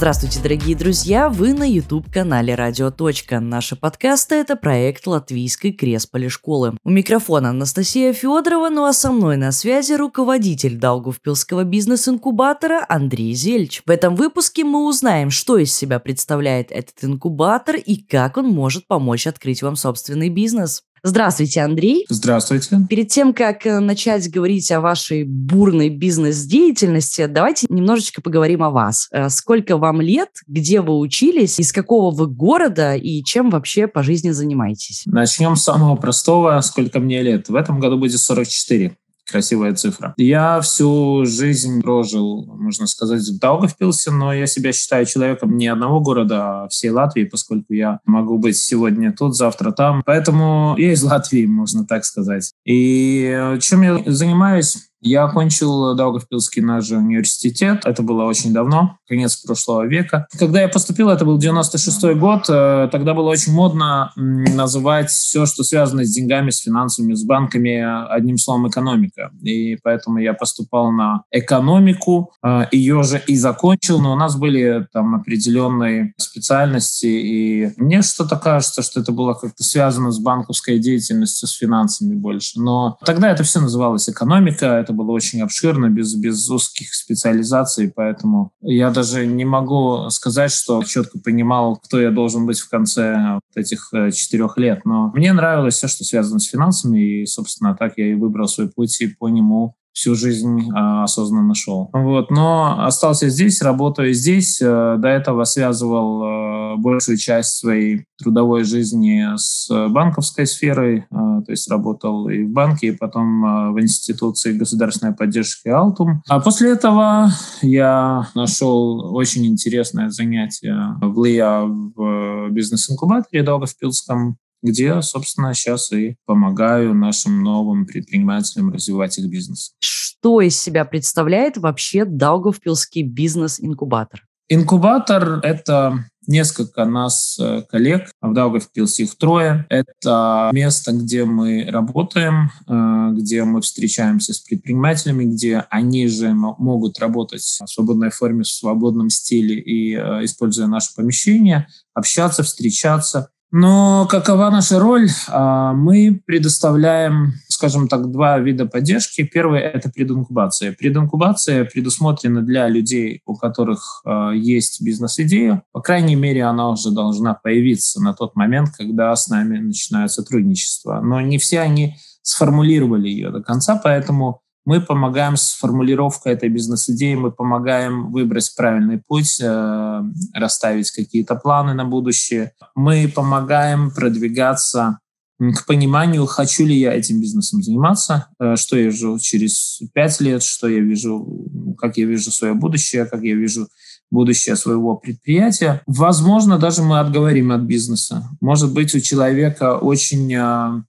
Здравствуйте, дорогие друзья! Вы на YouTube-канале «Радио. Наши подкасты – это проект Латвийской Кресполи школы. У микрофона Анастасия Федорова, ну а со мной на связи руководитель Даугавпилского бизнес-инкубатора Андрей Зельч. В этом выпуске мы узнаем, что из себя представляет этот инкубатор и как он может помочь открыть вам собственный бизнес. Здравствуйте, Андрей. Здравствуйте. Перед тем, как э, начать говорить о вашей бурной бизнес-деятельности, давайте немножечко поговорим о вас. Э, сколько вам лет, где вы учились, из какого вы города и чем вообще по жизни занимаетесь? Начнем с самого простого. Сколько мне лет? В этом году будет 44 красивая цифра. Я всю жизнь прожил, можно сказать, в Даугавпилсе, но я себя считаю человеком не одного города, а всей Латвии, поскольку я могу быть сегодня тут, завтра там. Поэтому я из Латвии, можно так сказать. И чем я занимаюсь? Я окончил Даугавпилский наш университет. Это было очень давно, конец прошлого века. Когда я поступил, это был 96 год. Э, тогда было очень модно называть все, что связано с деньгами, с финансами, с банками, одним словом, экономика. И поэтому я поступал на экономику. Э, Ее же и закончил, но у нас были там определенные специальности. И мне что-то кажется, что это было как-то связано с банковской деятельностью, с финансами больше. Но тогда это все называлось экономика, это было очень обширно, без, без узких специализаций, поэтому я даже не могу сказать, что четко понимал, кто я должен быть в конце вот этих э, четырех лет. Но мне нравилось все, что связано с финансами, и, собственно, так я и выбрал свой путь и по нему всю жизнь э, осознанно шел. Вот. Но остался здесь, работаю здесь. Э, до этого связывал э, большую часть своей трудовой жизни с банковской сферой. Э, то есть работал и в банке, и потом э, в институции государственной поддержки «Алтум». А после этого я нашел очень интересное занятие в ЛИА в бизнес-инкубаторе Долгопилском где, собственно, сейчас и помогаю нашим новым предпринимателям развивать их бизнес. Что из себя представляет вообще Даугавпилский бизнес-инкубатор? Инкубатор — это несколько нас, э, коллег, в Даугавпилсе их трое. Это место, где мы работаем, э, где мы встречаемся с предпринимателями, где они же могут работать в свободной форме, в свободном стиле и э, используя наше помещение, общаться, встречаться. Но какова наша роль? А, мы предоставляем, скажем так, два вида поддержки. Первый – это прединкубация. Прединкубация предусмотрена для людей, у которых а, есть бизнес-идея. По крайней мере, она уже должна появиться на тот момент, когда с нами начинают сотрудничество. Но не все они сформулировали ее до конца, поэтому мы помогаем с формулировкой этой бизнес-идеи, мы помогаем выбрать правильный путь, э, расставить какие-то планы на будущее. Мы помогаем продвигаться к пониманию, хочу ли я этим бизнесом заниматься, э, что я вижу через пять лет, что я вижу, как я вижу свое будущее, как я вижу будущее своего предприятия. Возможно, даже мы отговорим от бизнеса. Может быть, у человека очень э,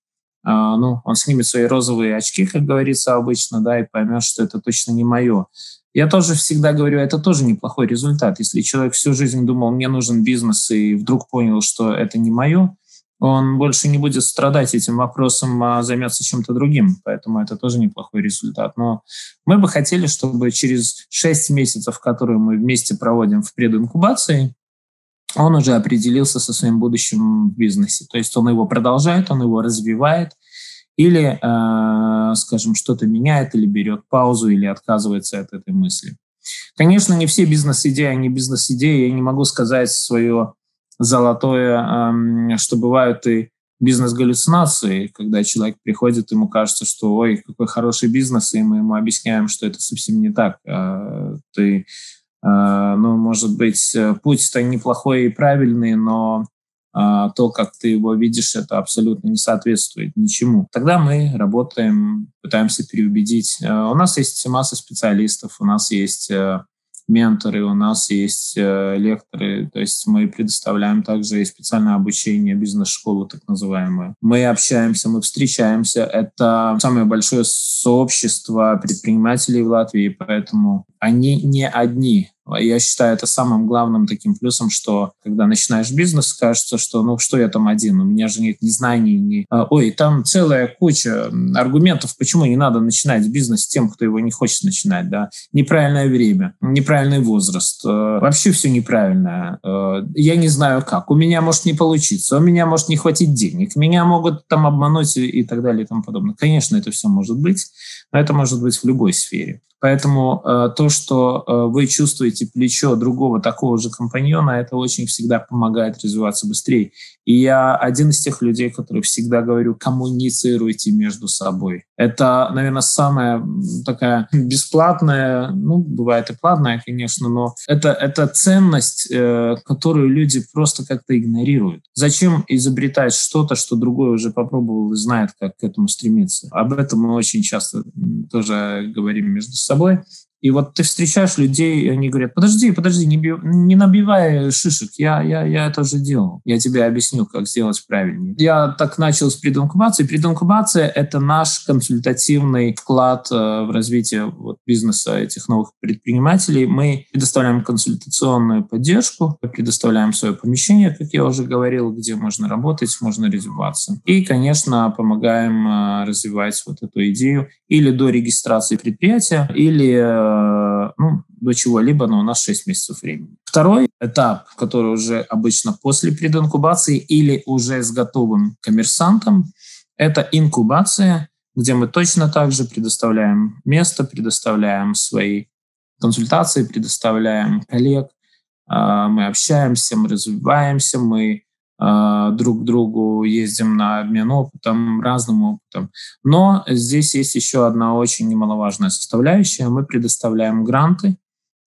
ну, он снимет свои розовые очки, как говорится обычно, да, и поймет, что это точно не мое. Я тоже всегда говорю, это тоже неплохой результат. Если человек всю жизнь думал, мне нужен бизнес, и вдруг понял, что это не мое, он больше не будет страдать этим вопросом, а займется чем-то другим. Поэтому это тоже неплохой результат. Но мы бы хотели, чтобы через 6 месяцев, которые мы вместе проводим в прединкубации, он уже определился со своим будущим в бизнесе. То есть он его продолжает, он его развивает, или, э, скажем, что-то меняет, или берет паузу, или отказывается от этой мысли. Конечно, не все бизнес-идеи, они бизнес-идеи. Я не могу сказать свое золотое, э, что бывают и бизнес-галлюцинации, когда человек приходит, ему кажется, что ой, какой хороший бизнес, и мы ему объясняем, что это совсем не так. Э, ты ну, может быть, э, путь-то неплохой и правильный, но а, то, как ты его видишь, это абсолютно не соответствует ничему. Тогда мы работаем, пытаемся переубедить. Э, у нас есть масса специалистов, у нас есть э, менторы, у нас есть э, лекторы, то есть мы предоставляем также и специальное обучение, бизнес-школу так называемую. Мы общаемся, мы встречаемся. Это самое большое сообщество предпринимателей в Латвии, поэтому они не одни. Я считаю это самым главным таким плюсом, что когда начинаешь бизнес, кажется, что ну что я там один, у меня же нет ни знаний, ни... А, ой, там целая куча аргументов, почему не надо начинать бизнес тем, кто его не хочет начинать, да. Неправильное время, неправильный возраст, э, вообще все неправильно. Э, я не знаю как, у меня может не получиться, у меня может не хватить денег, меня могут там обмануть и так далее и тому подобное. Конечно, это все может быть, но это может быть в любой сфере. Поэтому э, то, что вы чувствуете плечо другого такого же компаньона, это очень всегда помогает развиваться быстрее. И я один из тех людей, которые всегда говорю, коммуницируйте между собой. Это, наверное, самая такая бесплатная, ну, бывает и платная, конечно, но это, это ценность, э, которую люди просто как-то игнорируют. Зачем изобретать что-то, что другой уже попробовал и знает, как к этому стремиться? Об этом мы очень часто тоже говорим между собой. И вот ты встречаешь людей, и они говорят, подожди, подожди, не, бив, не набивай шишек, я, я, я это уже делал. Я тебе объясню, как сделать правильнее. Я так начал с прединкубации. Прединкубация – это наш консультативный вклад э, в развитие вот, бизнеса этих новых предпринимателей. Мы предоставляем консультационную поддержку, предоставляем свое помещение, как я уже говорил, где можно работать, можно развиваться. И, конечно, помогаем э, развивать вот эту идею или до регистрации предприятия, или э, ну, до чего-либо, но у нас 6 месяцев времени. Второй этап, который уже обычно после прединкубации или уже с готовым коммерсантом, это инкубация, где мы точно так же предоставляем место, предоставляем свои консультации, предоставляем коллег, э, мы общаемся, мы развиваемся, мы друг к другу, ездим на обмен опытом, разным опытом. Но здесь есть еще одна очень немаловажная составляющая. Мы предоставляем гранты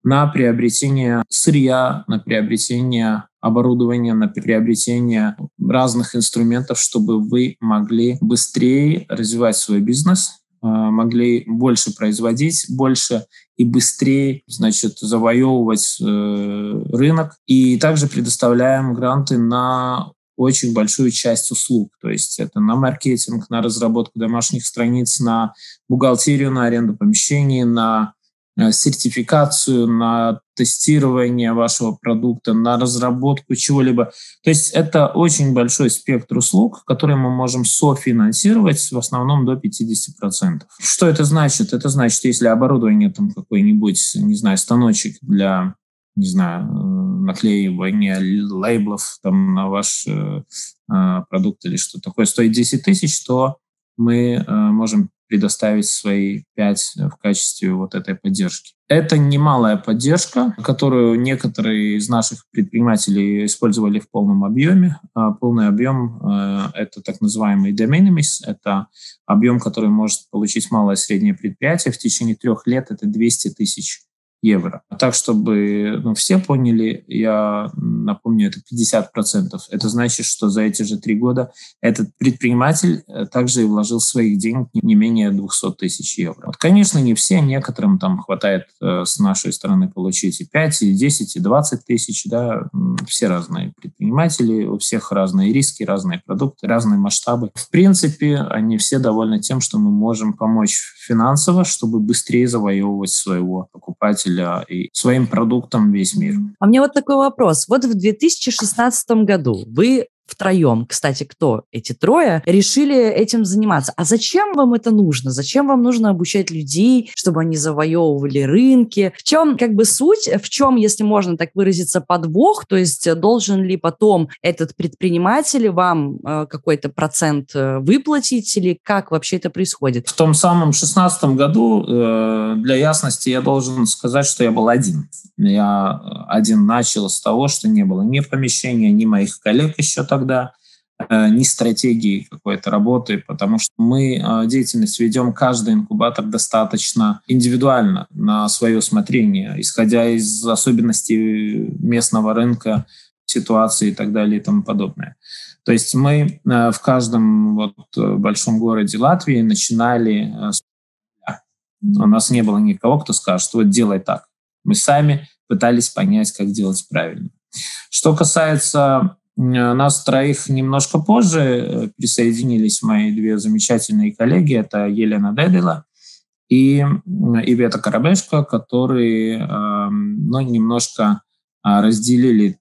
на приобретение сырья, на приобретение оборудования, на приобретение разных инструментов, чтобы вы могли быстрее развивать свой бизнес, а, могли больше производить, больше и быстрее, значит, завоевывать э, рынок. И также предоставляем гранты на очень большую часть услуг. То есть это на маркетинг, на разработку домашних страниц, на бухгалтерию, на аренду помещений, на Э, сертификацию, на тестирование вашего продукта, на разработку чего-либо. То есть это очень большой спектр услуг, которые мы можем софинансировать в основном до 50%. Что это значит? Это значит, если оборудование там какой-нибудь, не знаю, станочек для не знаю, наклеивания лейблов там на ваш э, э, продукт или что такое стоит 10 тысяч, то мы э, можем предоставить свои 5 в качестве вот этой поддержки. Это немалая поддержка, которую некоторые из наших предпринимателей использовали в полном объеме. А полный объем э, – это так называемый de minimis, это объем, который может получить малое и среднее предприятие. В течение трех лет это 200 тысяч евро. А так, чтобы ну, все поняли, я напомню, это 50%. Это значит, что за эти же три года этот предприниматель э, также и вложил своих денег не менее 200 тысяч евро. Вот, конечно, не все, некоторым там хватает э, с нашей стороны получить и 5, и 10, и 20 тысяч, да, все разные предприниматели, у всех разные риски, разные продукты, разные масштабы. В принципе, они все довольны тем, что мы можем помочь финансово, чтобы быстрее завоевывать своего покупателя и своим продуктом весь мир. А мне вот такой вопрос. Вот в 2016 году вы втроем, кстати, кто эти трое, решили этим заниматься. А зачем вам это нужно? Зачем вам нужно обучать людей, чтобы они завоевывали рынки? В чем как бы суть? В чем, если можно так выразиться, подвох? То есть должен ли потом этот предприниматель вам э, какой-то процент э, выплатить или как вообще это происходит? В том самом шестнадцатом году, э, для ясности, я должен сказать, что я был один. Я один начал с того, что не было ни помещения, ни моих коллег еще там тогда, э, ни стратегии какой-то работы, потому что мы э, деятельность ведем каждый инкубатор достаточно индивидуально, на свое усмотрение, исходя из особенностей местного рынка, ситуации и так далее и тому подобное. То есть мы э, в каждом вот большом городе Латвии начинали с у нас не было никого, кто скажет, вот делай так. Мы сами пытались понять, как делать правильно. Что касается нас троих немножко позже э, присоединились мои две замечательные коллеги. Это Елена Дедела и Ивета Коробешко, которые ну, немножко разделили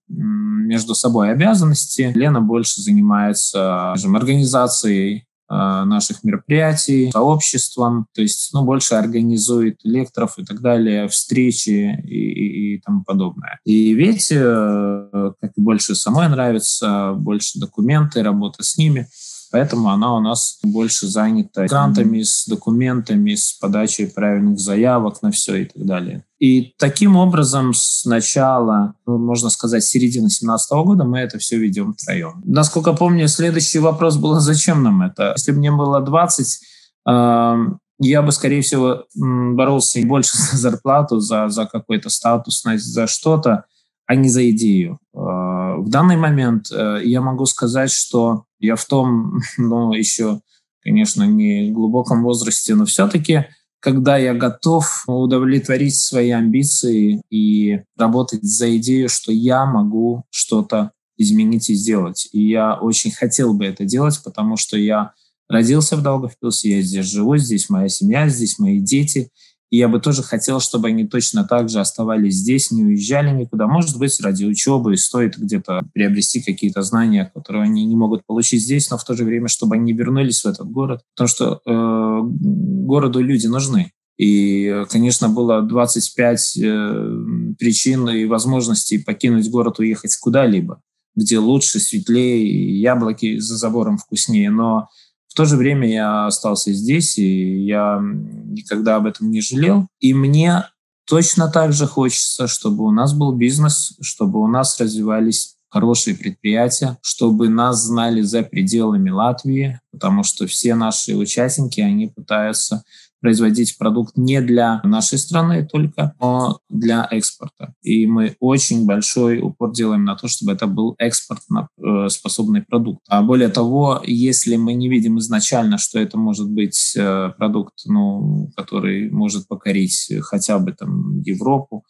между собой обязанности. Лена больше занимается скажем, организацией а, наших мероприятий, сообществом, то есть ну, больше организует лекторов и так далее, встречи и, и, и тому подобное. И ведь, э, как и больше самой нравится, больше документы, работа с ними – Поэтому она у нас больше занята грантами, с документами, с подачей правильных заявок на все и так далее. И таким образом с начала, ну, можно сказать, середины 2017 года мы это все ведем втроем. Насколько помню, следующий вопрос был, зачем нам это? Если бы мне было 20, э, я бы, скорее всего, боролся больше за зарплату, за, за какой-то статусность, за что-то, а не за идею. Э, в данный момент э, я могу сказать, что я в том, ну, еще, конечно, не глубоком возрасте, но все-таки, когда я готов удовлетворить свои амбиции и работать за идею, что я могу что-то изменить и сделать. И я очень хотел бы это делать, потому что я родился в Долгопилсе, я здесь живу, здесь моя семья, здесь мои дети – и я бы тоже хотел, чтобы они точно так же оставались здесь, не уезжали никуда. Может быть, ради учебы стоит где-то приобрести какие-то знания, которые они не могут получить здесь, но в то же время, чтобы они вернулись в этот город. Потому что э, городу люди нужны. И, конечно, было 25 э, причин и возможностей покинуть город, уехать куда-либо, где лучше, светлее, яблоки за забором вкуснее. Но в то же время я остался здесь, и я никогда об этом не жалел. И мне точно так же хочется, чтобы у нас был бизнес, чтобы у нас развивались хорошие предприятия, чтобы нас знали за пределами Латвии, потому что все наши участники, они пытаются производить продукт не для нашей страны только, но для экспорта. И мы очень большой упор делаем на то, чтобы это был экспортно-способный продукт. А более того, если мы не видим изначально, что это может быть э, продукт, ну, который может покорить хотя бы там Европу,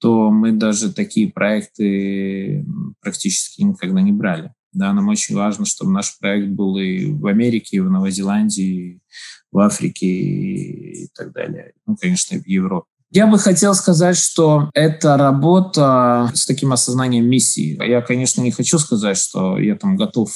то мы даже такие проекты практически никогда не брали. Да, нам очень важно, чтобы наш проект был и в Америке, и в Новой Зеландии, в Африке и так далее. Ну, конечно, в Европе. Я бы хотел сказать, что это работа с таким осознанием миссии. Я, конечно, не хочу сказать, что я там готов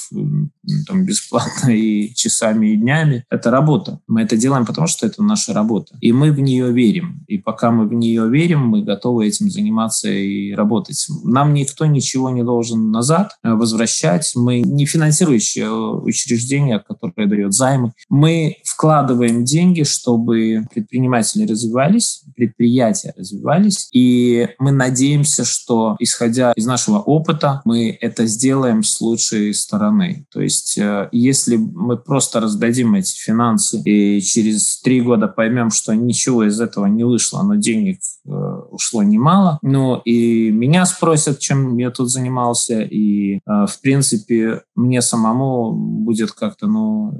там, бесплатно и часами, и днями. Это работа. Мы это делаем, потому что это наша работа. И мы в нее верим. И пока мы в нее верим, мы готовы этим заниматься и работать. Нам никто ничего не должен назад э, возвращать. Мы не финансирующее учреждение, которое дает займы. Мы вкладываем деньги, чтобы предприниматели развивались, предприниматели предприятия развивались. И мы надеемся, что, исходя из нашего опыта, мы это сделаем с лучшей стороны. То есть, э, если мы просто раздадим эти финансы и через три года поймем, что ничего из этого не вышло, но денег ушло немало, ну и меня спросят, чем я тут занимался, и, э, в принципе, мне самому будет как-то, ну,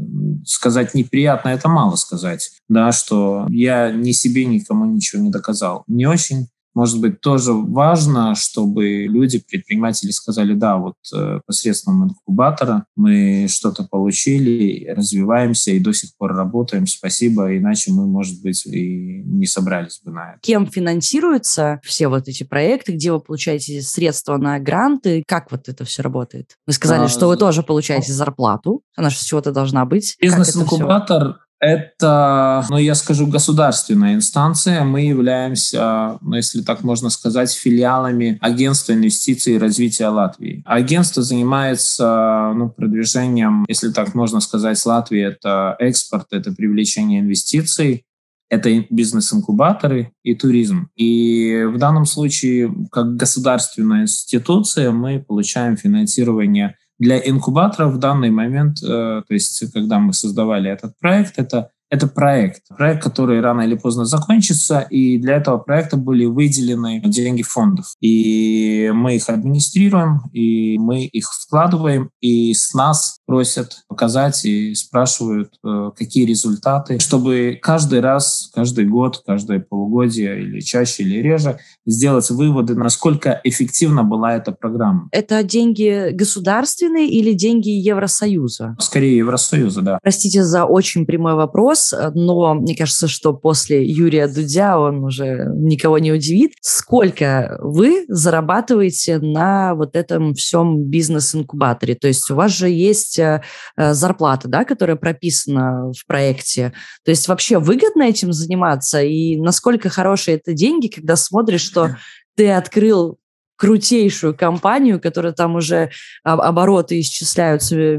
сказать неприятно, это мало сказать, да, что я ни себе, никому ничего не доказал. Не очень может быть, тоже важно, чтобы люди, предприниматели сказали, да, вот э, посредством инкубатора мы что-то получили, развиваемся и до сих пор работаем, спасибо, иначе мы, может быть, и не собрались бы на это. Кем финансируются все вот эти проекты, где вы получаете средства на гранты, как вот это все работает? Вы сказали, а, что вы тоже получаете зарплату, она же с чего-то должна быть. Бизнес-инкубатор это, ну, я скажу, государственная инстанция. Мы являемся, ну, если так можно сказать, филиалами Агентства инвестиций и развития Латвии. Агентство занимается ну, продвижением, если так можно сказать, Латвии это экспорт, это привлечение инвестиций, это бизнес-инкубаторы и туризм. И в данном случае, как государственная институция, мы получаем финансирование для инкубаторов в данный момент, э, то есть когда мы создавали этот проект, это это проект. Проект, который рано или поздно закончится, и для этого проекта были выделены деньги фондов. И мы их администрируем, и мы их вкладываем, и с нас просят показать и спрашивают, э, какие результаты, чтобы каждый раз, каждый год, каждое полугодие или чаще, или реже сделать выводы, насколько эффективна была эта программа. Это деньги государственные или деньги Евросоюза? Скорее Евросоюза, да. Простите за очень прямой вопрос, вопрос, но мне кажется, что после Юрия Дудя он уже никого не удивит. Сколько вы зарабатываете на вот этом всем бизнес-инкубаторе? То есть у вас же есть э, зарплата, да, которая прописана в проекте. То есть вообще выгодно этим заниматься? И насколько хорошие это деньги, когда смотришь, что ты открыл крутейшую компанию, которая там уже обороты исчисляются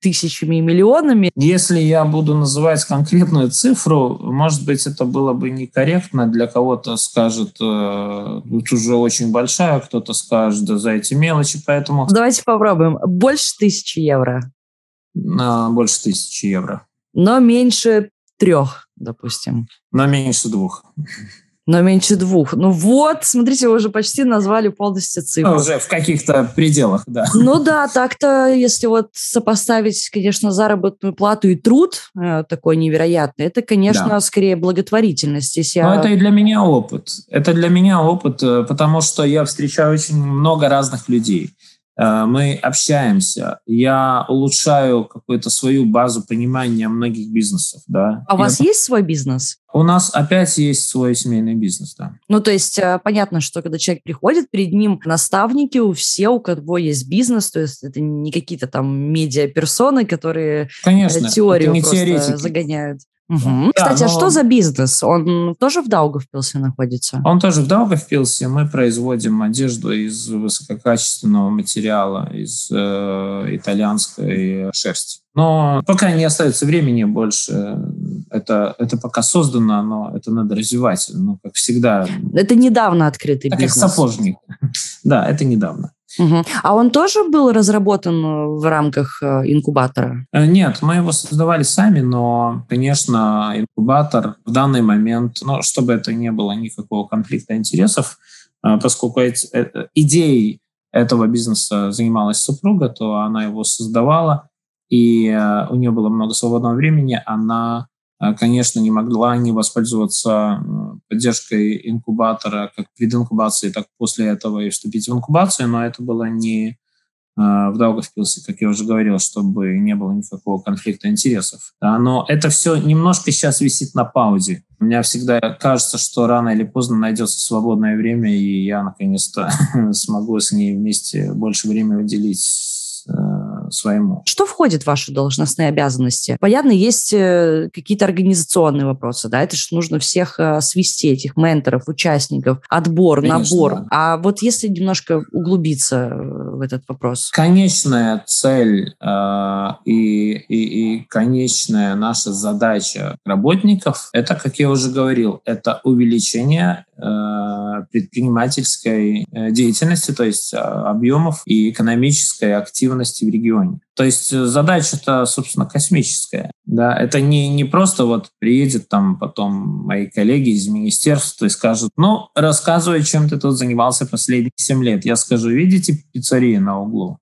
тысячами и миллионами. Если я буду называть конкретную цифру, может быть, это было бы некорректно. Для кого-то скажет, э, тут уже очень большая, кто-то скажет, да за эти мелочи, поэтому... Давайте попробуем. Больше тысячи евро. Больше тысячи евро. Но меньше трех, допустим. Но меньше двух но меньше двух. Ну вот, смотрите, вы уже почти назвали полностью цифру. Ну, уже в каких-то пределах, да. Ну да, так-то, если вот сопоставить, конечно, заработную плату и труд э, такой невероятный, это, конечно, да. скорее благотворительность. Если Но я... это и для меня опыт. Это для меня опыт, э, потому что я встречаю очень много разных людей. Э, мы общаемся, я улучшаю какую-то свою базу понимания многих бизнесов, да. А у вас я... есть свой бизнес? У нас опять есть свой семейный бизнес, да. Ну, то есть э, понятно, что когда человек приходит, перед ним наставники, у все, у кого есть бизнес, то есть это не какие-то там медиаперсоны, которые э, Конечно, теорию просто теоретики. загоняют. Угу. Да, Кстати, но... а что за бизнес? Он тоже в Даугавпилсе находится? Он тоже в Даугавпилсе. Мы производим одежду из высококачественного материала, из э, итальянской шерсти. Но пока не остается времени больше. Это, это пока создано, но это надо развивать. Ну, как всегда. Это недавно открытый так бизнес. Как сапожник. Да, это недавно. Угу. А он тоже был разработан э, в рамках э, инкубатора? Э, нет, мы его создавали сами, но, конечно, инкубатор в данный момент, ну, чтобы это не было никакого конфликта интересов, поскольку идеей этого бизнеса занималась супруга, то она его создавала, и у нее было много свободного времени, она конечно, не могла не воспользоваться поддержкой инкубатора как прединкубации, так после этого и вступить в инкубацию, но это было не а, в Даугавпилсе, как я уже говорил, чтобы не было никакого конфликта интересов. Да, но это все немножко сейчас висит на паузе. Мне всегда кажется, что рано или поздно найдется свободное время, и я наконец-то смогу с ней вместе больше времени уделить своему. Что входит в ваши должностные обязанности? Понятно, есть э, какие-то организационные вопросы, да, это же нужно всех э, свести, этих менторов, участников, отбор, Конечно, набор. Да. А вот если немножко углубиться в этот вопрос. Конечная цель э, и, и, и конечная наша задача работников, это, как я уже говорил, это увеличение э, предпринимательской деятельности, то есть объемов и экономической активности в регионе. То есть э, задача-то, собственно, космическая. Да? Это не, не просто вот приедет там потом мои коллеги из министерства и скажут, ну, рассказывай, чем ты тут занимался последние 7 лет. Я скажу, видите пиццерии на углу?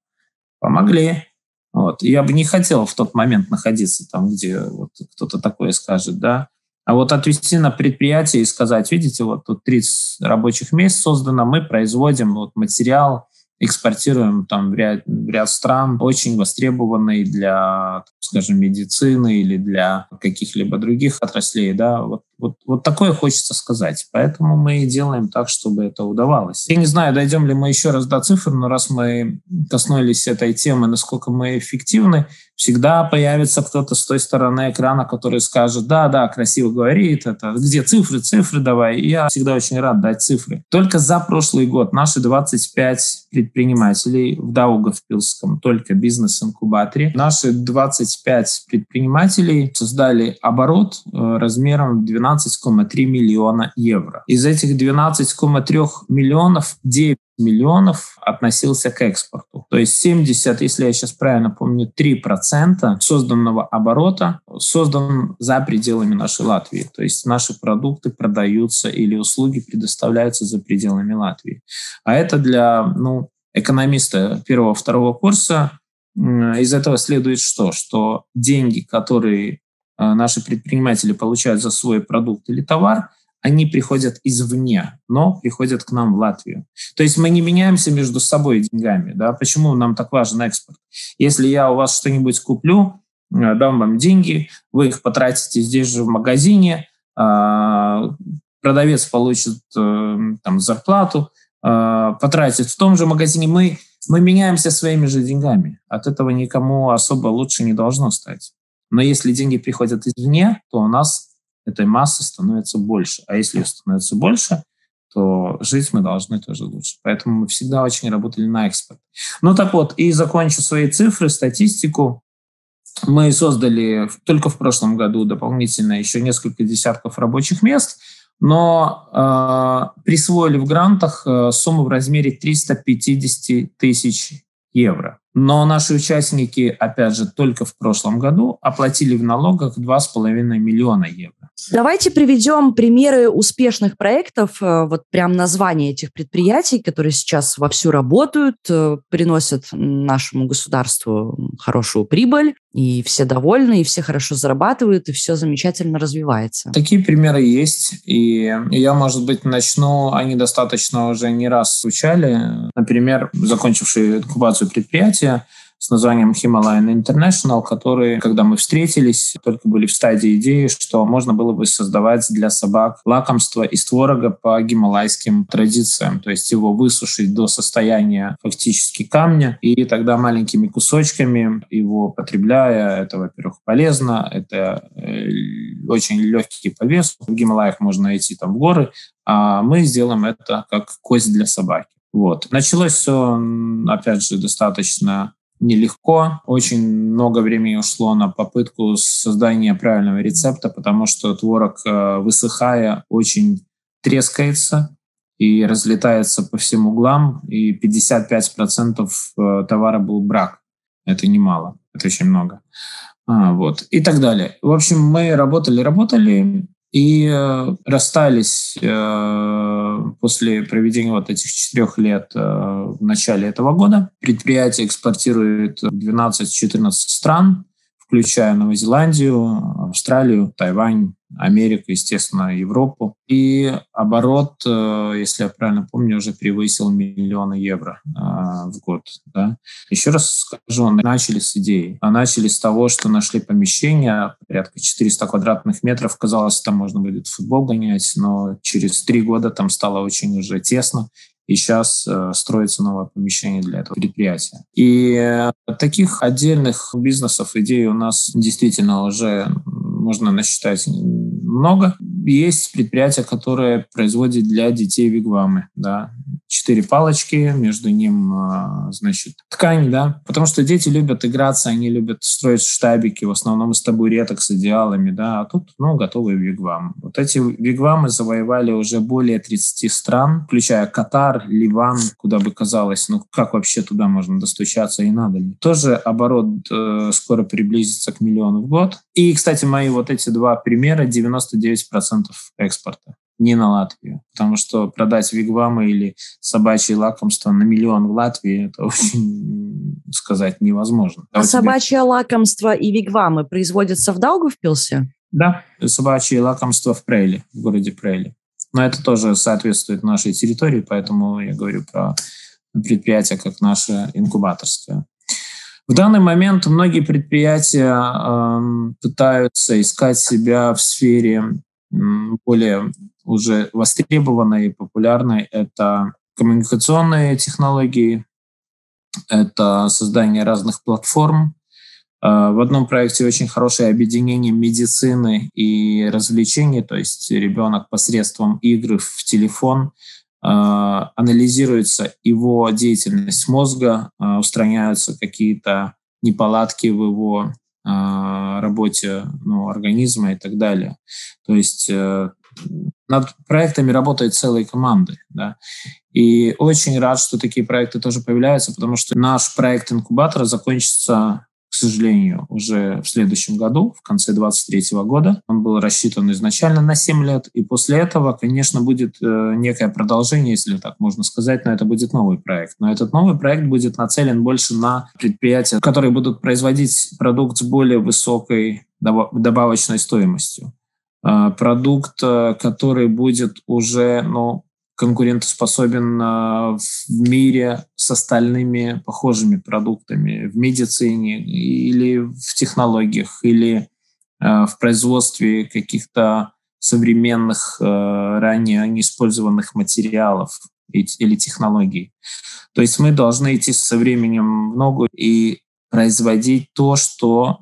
Помогли. Вот. Я бы не хотел в тот момент находиться там, где вот кто-то такое скажет, да. А вот отвести на предприятие и сказать, видите, вот тут 30 рабочих мест создано, мы производим вот материал, экспортируем там в ряд, в ряд стран, очень востребованный для, скажем, медицины или для каких-либо других отраслей. Да? Вот вот, вот такое хочется сказать. Поэтому мы и делаем так, чтобы это удавалось. Я не знаю, дойдем ли мы еще раз до цифр, но раз мы коснулись этой темы, насколько мы эффективны, всегда появится кто-то с той стороны экрана, который скажет, да, да, красиво говорит, это где цифры, цифры давай. И я всегда очень рад дать цифры. Только за прошлый год наши 25 предпринимателей в Даугавпилском только бизнес-инкубаторе, наши 25 предпринимателей создали оборот э, размером в 12 12,3 миллиона евро. Из этих 12,3 миллионов 9 миллионов относился к экспорту. То есть 70, если я сейчас правильно помню, 3% созданного оборота создан за пределами нашей Латвии. То есть наши продукты продаются или услуги предоставляются за пределами Латвии. А это для ну, экономиста первого-второго курса из этого следует что? Что деньги, которые наши предприниматели получают за свой продукт или товар, они приходят извне, но приходят к нам в Латвию. То есть мы не меняемся между собой деньгами. Да? Почему нам так важен экспорт? Если я у вас что-нибудь куплю, дам вам деньги, вы их потратите здесь же в магазине, продавец получит там зарплату, потратит в том же магазине. Мы, мы меняемся своими же деньгами. От этого никому особо лучше не должно стать. Но если деньги приходят извне, то у нас этой массы становится больше. А если ее становится больше, то жить мы должны тоже лучше. Поэтому мы всегда очень работали на экспорт. Ну так вот, и закончу свои цифры, статистику. Мы создали только в прошлом году дополнительно еще несколько десятков рабочих мест, но э, присвоили в грантах э, сумму в размере 350 тысяч евро. Но наши участники, опять же, только в прошлом году оплатили в налогах 2,5 миллиона евро. Давайте приведем примеры успешных проектов, э, вот прям название этих предприятий, которые сейчас вовсю работают, э, приносят нашему государству хорошую прибыль, и все довольны, и все хорошо зарабатывают, и все замечательно развивается. Такие примеры есть, и я, может быть, начну, они достаточно уже не раз звучали. Например, закончившие инкубацию предприятия, с названием Himalayan International, которые, когда мы встретились, только были в стадии идеи, что можно было бы создавать для собак лакомство из творога по гималайским традициям, то есть его высушить до состояния фактически камня, и тогда маленькими кусочками его потребляя, это, во-первых, полезно, это э, очень легкий по весу. В Гималаях можно идти там в горы, а мы сделаем это как кость для собаки. Вот. Началось все, опять же, достаточно нелегко. Очень много времени ушло на попытку создания правильного рецепта, потому что творог, э, высыхая, очень трескается и разлетается по всем углам, и 55% э, товара был брак. Это немало, это очень много. А, вот. И так далее. В общем, мы работали, работали, и э, расстались э, после проведения вот этих четырех лет э, в начале этого года. Предприятие экспортирует в 12-14 стран включая Новую Зеландию, Австралию, Тайвань, Америку, естественно, Европу. И оборот, э, если я правильно помню, уже превысил миллионы евро э, в год. Да? Еще раз скажу, начали с идеи. А начали с того, что нашли помещение, порядка 400 квадратных метров. Казалось, там можно будет футбол гонять, но через три года там стало очень уже тесно и сейчас э, строится новое помещение для этого предприятия. И э, таких отдельных бизнесов, идей у нас действительно уже можно насчитать много. Есть предприятия, которые производят для детей вигвамы, да, четыре палочки, между ним, а, значит, ткань, да, потому что дети любят играться, они любят строить штабики, в основном из табуреток с идеалами, да, а тут, ну, готовый вигвам. Вот эти вигвамы завоевали уже более 30 стран, включая Катар, Ливан, куда бы казалось, ну, как вообще туда можно достучаться и надо ли. Тоже оборот э, скоро приблизится к миллиону в год. И, кстати, мои вот эти два примера 99% экспорта не на Латвию. Потому что продать вигвамы или собачье лакомство на миллион в Латвии, это очень сказать невозможно. А собачье тебе... лакомство и вигвамы производятся в Даугавпилсе? Да, собачье лакомство в Прейле, в городе Прейле. Но это тоже соответствует нашей территории, поэтому я говорю про предприятие как наше инкубаторское. В данный момент многие предприятия э, пытаются искать себя в сфере более уже востребованной и популярной. Это коммуникационные технологии, это создание разных платформ. А, в одном проекте очень хорошее объединение медицины и развлечений, то есть ребенок посредством игр в телефон анализируется его деятельность мозга, а, устраняются какие-то неполадки в его работе ну, организма и так далее. То есть э, над проектами работает целые команды. Да. И очень рад, что такие проекты тоже появляются, потому что наш проект инкубатора закончится к сожалению, уже в следующем году, в конце 2023 года. Он был рассчитан изначально на 7 лет, и после этого, конечно, будет э, некое продолжение, если так можно сказать, но это будет новый проект. Но этот новый проект будет нацелен больше на предприятия, которые будут производить продукт с более высокой добавочной стоимостью. Э, продукт, э, который будет уже ну, конкурентоспособен в мире с остальными похожими продуктами в медицине или в технологиях, или в производстве каких-то современных, ранее неиспользованных материалов или технологий. То есть мы должны идти со временем в ногу и производить то, что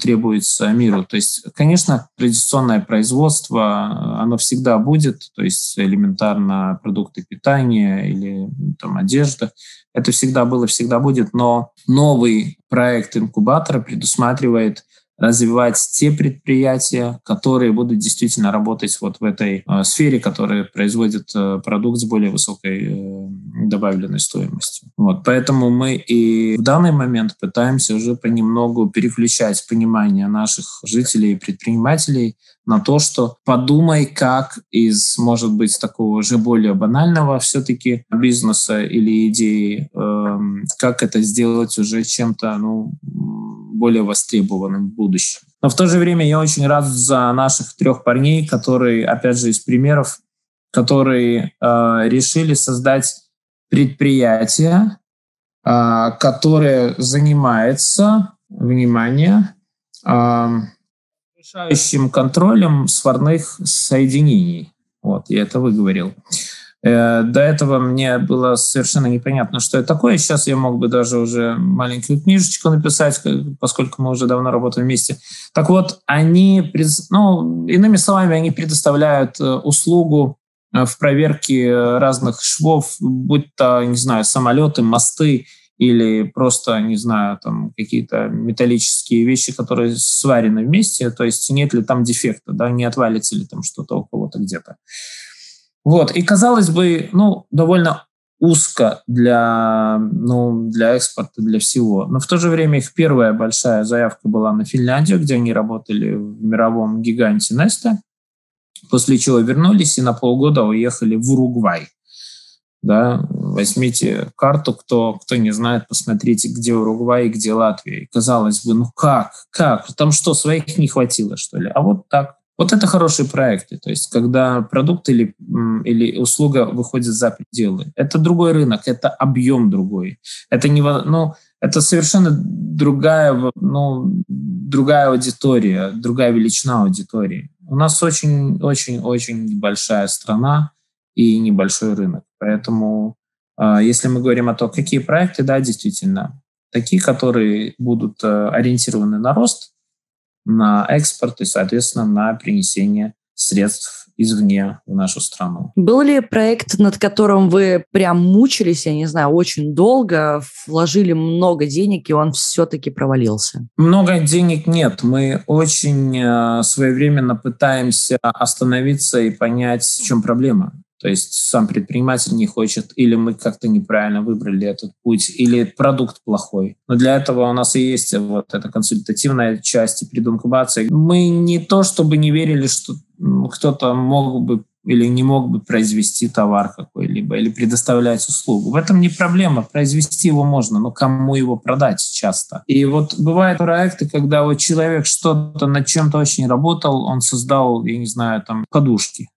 требуется миру. То есть, конечно, традиционное производство, оно всегда будет, то есть элементарно продукты питания или там, одежда, это всегда было, всегда будет, но новый проект инкубатора предусматривает развивать те предприятия, которые будут действительно работать вот в этой э, сфере, которые производят э, продукт с более высокой э, добавленной стоимостью. Вот, поэтому мы и в данный момент пытаемся уже понемногу переключать понимание наших жителей и предпринимателей на то, что подумай, как из, может быть, такого уже более банального все-таки бизнеса или идеи, э, как это сделать уже чем-то, ну, более востребованным в будущем. Но в то же время я очень рад за наших трех парней, которые, опять же, из примеров, которые э, решили создать предприятие, э, которое занимается, внимание, э, решающим контролем сварных соединений. Вот, я это выговорил. Э, до этого мне было совершенно непонятно, что это такое. Сейчас я мог бы даже уже маленькую книжечку написать, поскольку мы уже давно работаем вместе. Так вот, они, ну, иными словами, они предоставляют э, услугу э, в проверке разных швов, будь то, не знаю, самолеты, мосты или просто, не знаю, там какие-то металлические вещи, которые сварены вместе, то есть нет ли там дефекта, да, не отвалится ли там что-то у кого-то где-то. Вот. И, казалось бы, ну, довольно узко для, ну, для экспорта, для всего. Но в то же время их первая большая заявка была на Финляндию, где они работали в мировом гиганте Неста, после чего вернулись и на полгода уехали в Уругвай. Да, возьмите карту, кто, кто не знает, посмотрите, где Уругвай и где Латвия. И казалось бы, ну как, как? Там что, своих не хватило, что ли? А вот так вот это хорошие проекты, то есть когда продукт или, или услуга выходит за пределы. Это другой рынок, это объем другой. Это, не, ну, это совершенно другая, ну, другая аудитория, другая величина аудитории. У нас очень-очень-очень большая страна и небольшой рынок. Поэтому а, если мы говорим о том, какие проекты, да, действительно, такие, которые будут э, ориентированы на рост, на экспорт и, соответственно, на принесение средств извне в нашу страну. Был ли проект, над которым вы прям мучились, я не знаю, очень долго, вложили много денег, и он все-таки провалился? Много денег нет. Мы очень э, своевременно пытаемся остановиться и понять, в чем проблема. То есть сам предприниматель не хочет, или мы как-то неправильно выбрали этот путь, или продукт плохой. Но для этого у нас и есть вот эта консультативная часть и прединкубация. Мы не то чтобы не верили, что кто-то мог бы или не мог бы произвести товар какой-либо или предоставлять услугу. В этом не проблема. Произвести его можно, но кому его продать часто? И вот бывают проекты, когда вот человек что-то над чем-то очень работал, он создал, я не знаю, там подушки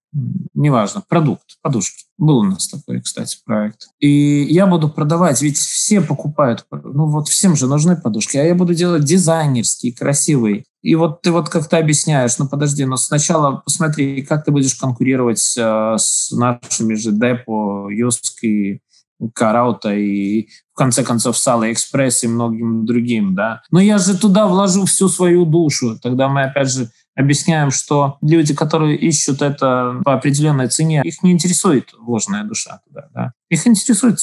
неважно, продукт, подушки. Был у нас такой, кстати, проект. И я буду продавать, ведь все покупают, ну вот всем же нужны подушки, а я буду делать дизайнерские, красивые. И вот ты вот как-то объясняешь, ну подожди, но сначала посмотри, как ты будешь конкурировать э, с нашими же Депо, Юск и Караута и в конце концов с Экспресс и многим другим, да. Но я же туда вложу всю свою душу. Тогда мы опять же объясняем, что люди, которые ищут это по определенной цене, их не интересует вложенная душа туда. Да? Их интересует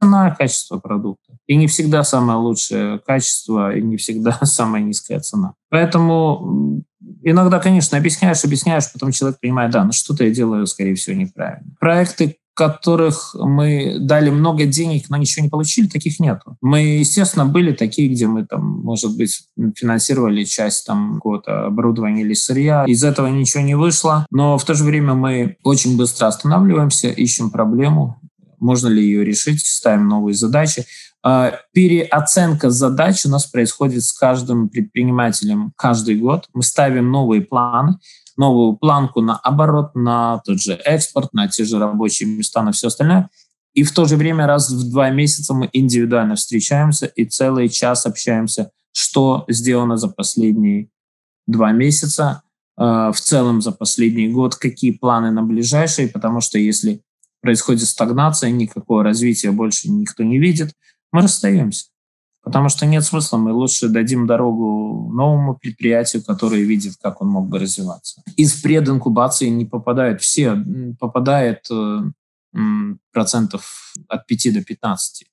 цена, качество продукта. И не всегда самое лучшее качество, и не всегда самая низкая цена. Поэтому иногда, конечно, объясняешь, объясняешь, потом человек понимает, да, ну что-то я делаю, скорее всего, неправильно. Проекты, которых мы дали много денег, но ничего не получили, таких нету. Мы, естественно, были такие, где мы там, может быть, финансировали часть там какого-то оборудования или сырья. Из этого ничего не вышло, но в то же время мы очень быстро останавливаемся, ищем проблему, можно ли ее решить, ставим новые задачи. А, переоценка задач у нас происходит с каждым предпринимателем каждый год. Мы ставим новые планы, новую планку на оборот, на тот же экспорт, на те же рабочие места, на все остальное. И в то же время раз в два месяца мы индивидуально встречаемся и целый час общаемся, что сделано за последние два месяца, э, в целом за последний год, какие планы на ближайшие, потому что если происходит стагнация, никакого развития больше никто не видит, мы расстаемся. Потому что нет смысла, мы лучше дадим дорогу новому предприятию, которое видит, как он мог бы развиваться. Из прединкубации не попадают все, попадает э, процентов от 5 до 15.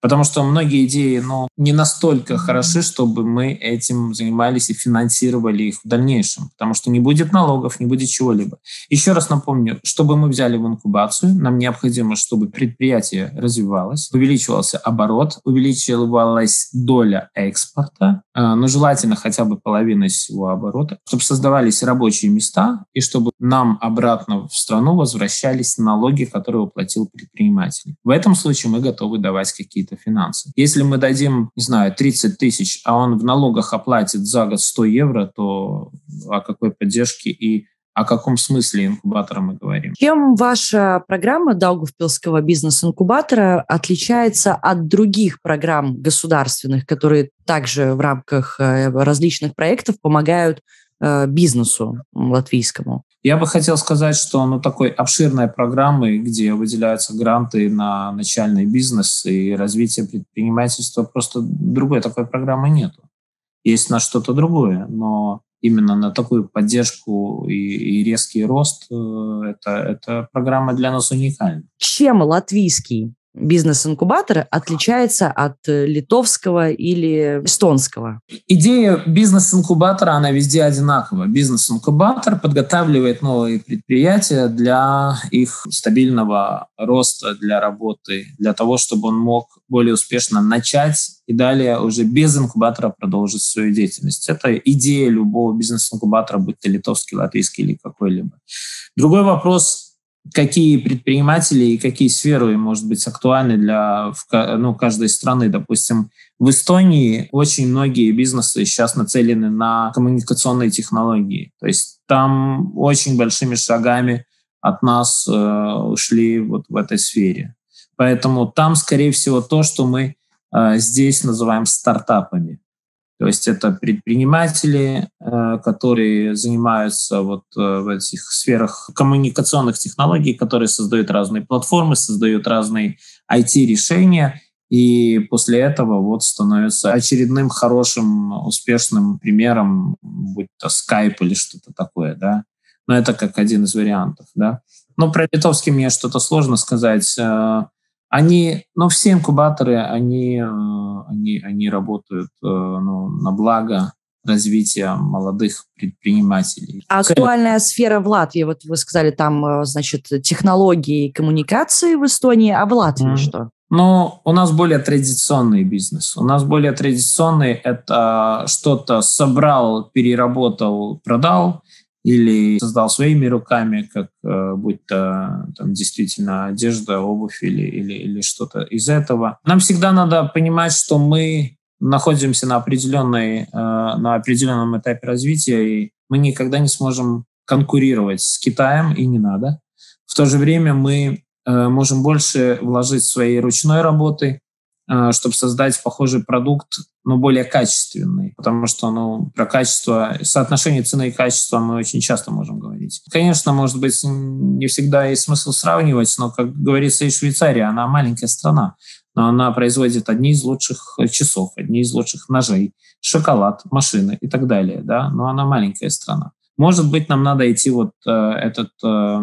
Потому что многие идеи ну, не настолько хороши, чтобы мы этим занимались и финансировали их в дальнейшем. Потому что не будет налогов, не будет чего-либо. Еще раз напомню, чтобы мы взяли в инкубацию, нам необходимо, чтобы предприятие развивалось, увеличивался оборот, увеличивалась доля экспорта, а, но желательно хотя бы половина всего оборота, чтобы создавались рабочие места и чтобы нам обратно в страну возвращались налоги, которые уплатил предприниматель. В этом случае мы готовы давать какие-то какие-то финансы. Если мы дадим, не знаю, 30 тысяч, а он в налогах оплатит за год 100 евро, то о какой поддержке и о каком смысле инкубатора мы говорим? Чем ваша программа Даугавпилского бизнес-инкубатора отличается от других программ государственных, которые также в рамках э, различных проектов помогают бизнесу латвийскому? Я бы хотел сказать, что ну, такой обширной программы, где выделяются гранты на начальный бизнес и развитие предпринимательства, просто другой такой программы нету. Есть на что-то другое, но именно на такую поддержку и, и резкий рост, э, это, это программа для нас уникальна. Чем латвийский бизнес-инкубатора отличается от э, литовского или эстонского? Идея бизнес-инкубатора, она везде одинакова. Бизнес-инкубатор подготавливает новые предприятия для их стабильного роста, для работы, для того, чтобы он мог более успешно начать и далее уже без инкубатора продолжить свою деятельность. Это идея любого бизнес-инкубатора, будь то литовский, латвийский или какой-либо. Другой вопрос какие предприниматели и какие сферы, может быть, актуальны для ну, каждой страны. Допустим, в Эстонии очень многие бизнесы сейчас нацелены на коммуникационные технологии. То есть там очень большими шагами от нас э, ушли вот в этой сфере. Поэтому там, скорее всего, то, что мы э, здесь называем стартапами. То есть это предприниматели, э, которые занимаются вот э, в этих сферах коммуникационных технологий, которые создают разные платформы, создают разные IT-решения, и после этого вот становится очередным хорошим, успешным примером, будь то Skype или что-то такое, да. Но это как один из вариантов, да. Но про литовский мне что-то сложно сказать. Они, ну, все инкубаторы, они, э, они, они работают э, ну, на благо развития молодых предпринимателей. А актуальная сфера в Латвии, вот вы сказали, там, э, значит, технологии и коммуникации в Эстонии, а в Латвии mm. что? Ну, у нас более традиционный бизнес. У нас более традиционный – это что-то собрал, переработал, продал – или создал своими руками, как э, будь то там, действительно одежда, обувь или, или, или что-то из этого. Нам всегда надо понимать, что мы находимся на, определенной, э, на определенном этапе развития, и мы никогда не сможем конкурировать с Китаем, и не надо. В то же время мы э, можем больше вложить своей ручной работы, чтобы создать похожий продукт, но более качественный. Потому что ну, про качество, соотношение цены и качества мы очень часто можем говорить. Конечно, может быть, не всегда есть смысл сравнивать, но, как говорится, и Швейцария, она маленькая страна, но она производит одни из лучших часов, одни из лучших ножей, шоколад, машины и так далее. Да? Но она маленькая страна. Может быть, нам надо идти вот э, этот э,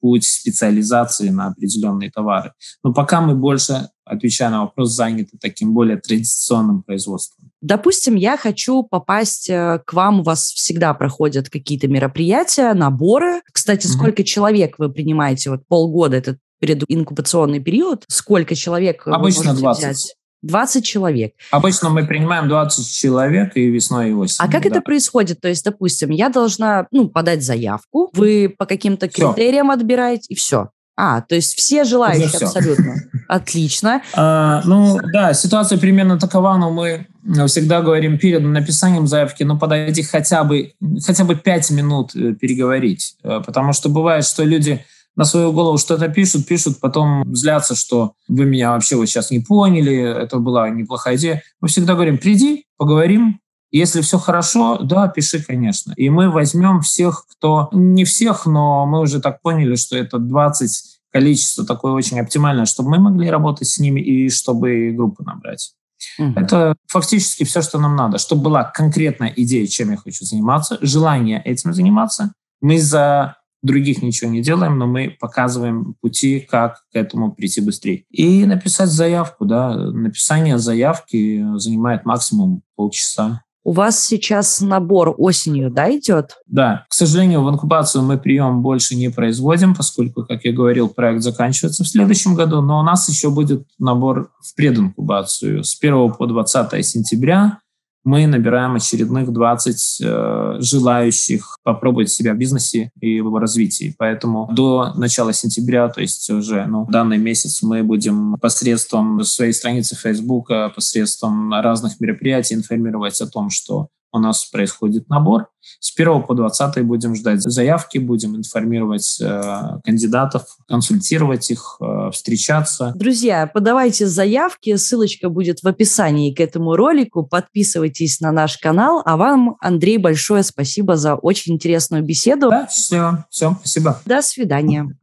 путь специализации на определенные товары. Но пока мы больше, отвечая на вопрос, заняты таким более традиционным производством. Допустим, я хочу попасть э, к вам, у вас всегда проходят какие-то мероприятия, наборы. Кстати, mm-hmm. сколько человек вы принимаете? Вот полгода этот прединкубационный период. Сколько человек Обычно вы 20. взять? 20 человек. Обычно мы принимаем 20 человек и весной, и осенью. А как да. это происходит? То есть, допустим, я должна ну, подать заявку, вы по каким-то критериям все. отбираете, и все. А, то есть все желающие абсолютно. Отлично. А, ну да, ситуация примерно такова, но мы всегда говорим перед написанием заявки, ну подойти хотя бы, хотя бы пять минут э, переговорить. Э, потому что бывает, что люди на свою голову что-то пишут, пишут, потом злятся, что вы меня вообще вот сейчас не поняли, это была неплохая идея. Мы всегда говорим, приди, поговорим, если все хорошо, да, пиши, конечно. И мы возьмем всех, кто... Не всех, но мы уже так поняли, что это 20 количество такое очень оптимальное, чтобы мы могли работать с ними и чтобы группу набрать. Угу. Это фактически все, что нам надо. Чтобы была конкретная идея, чем я хочу заниматься, желание этим заниматься. Мы за других ничего не делаем, но мы показываем пути, как к этому прийти быстрее. И написать заявку, да. Написание заявки занимает максимум полчаса. У вас сейчас набор осенью, да, идет? Да. К сожалению, в инкубацию мы прием больше не производим, поскольку, как я говорил, проект заканчивается в следующем году, но у нас еще будет набор в прединкубацию с 1 по 20 сентября мы набираем очередных 20 э, желающих попробовать себя в бизнесе и в развитии. Поэтому до начала сентября, то есть уже ну, данный месяц, мы будем посредством своей страницы Facebook, посредством разных мероприятий информировать о том, что у нас происходит набор. С 1 по 20 будем ждать заявки, будем информировать э, кандидатов, консультировать их, э, встречаться. Друзья, подавайте заявки, ссылочка будет в описании к этому ролику. Подписывайтесь на наш канал. А вам, Андрей, большое спасибо за очень интересную беседу. Да, счастливо. Все, спасибо. До свидания.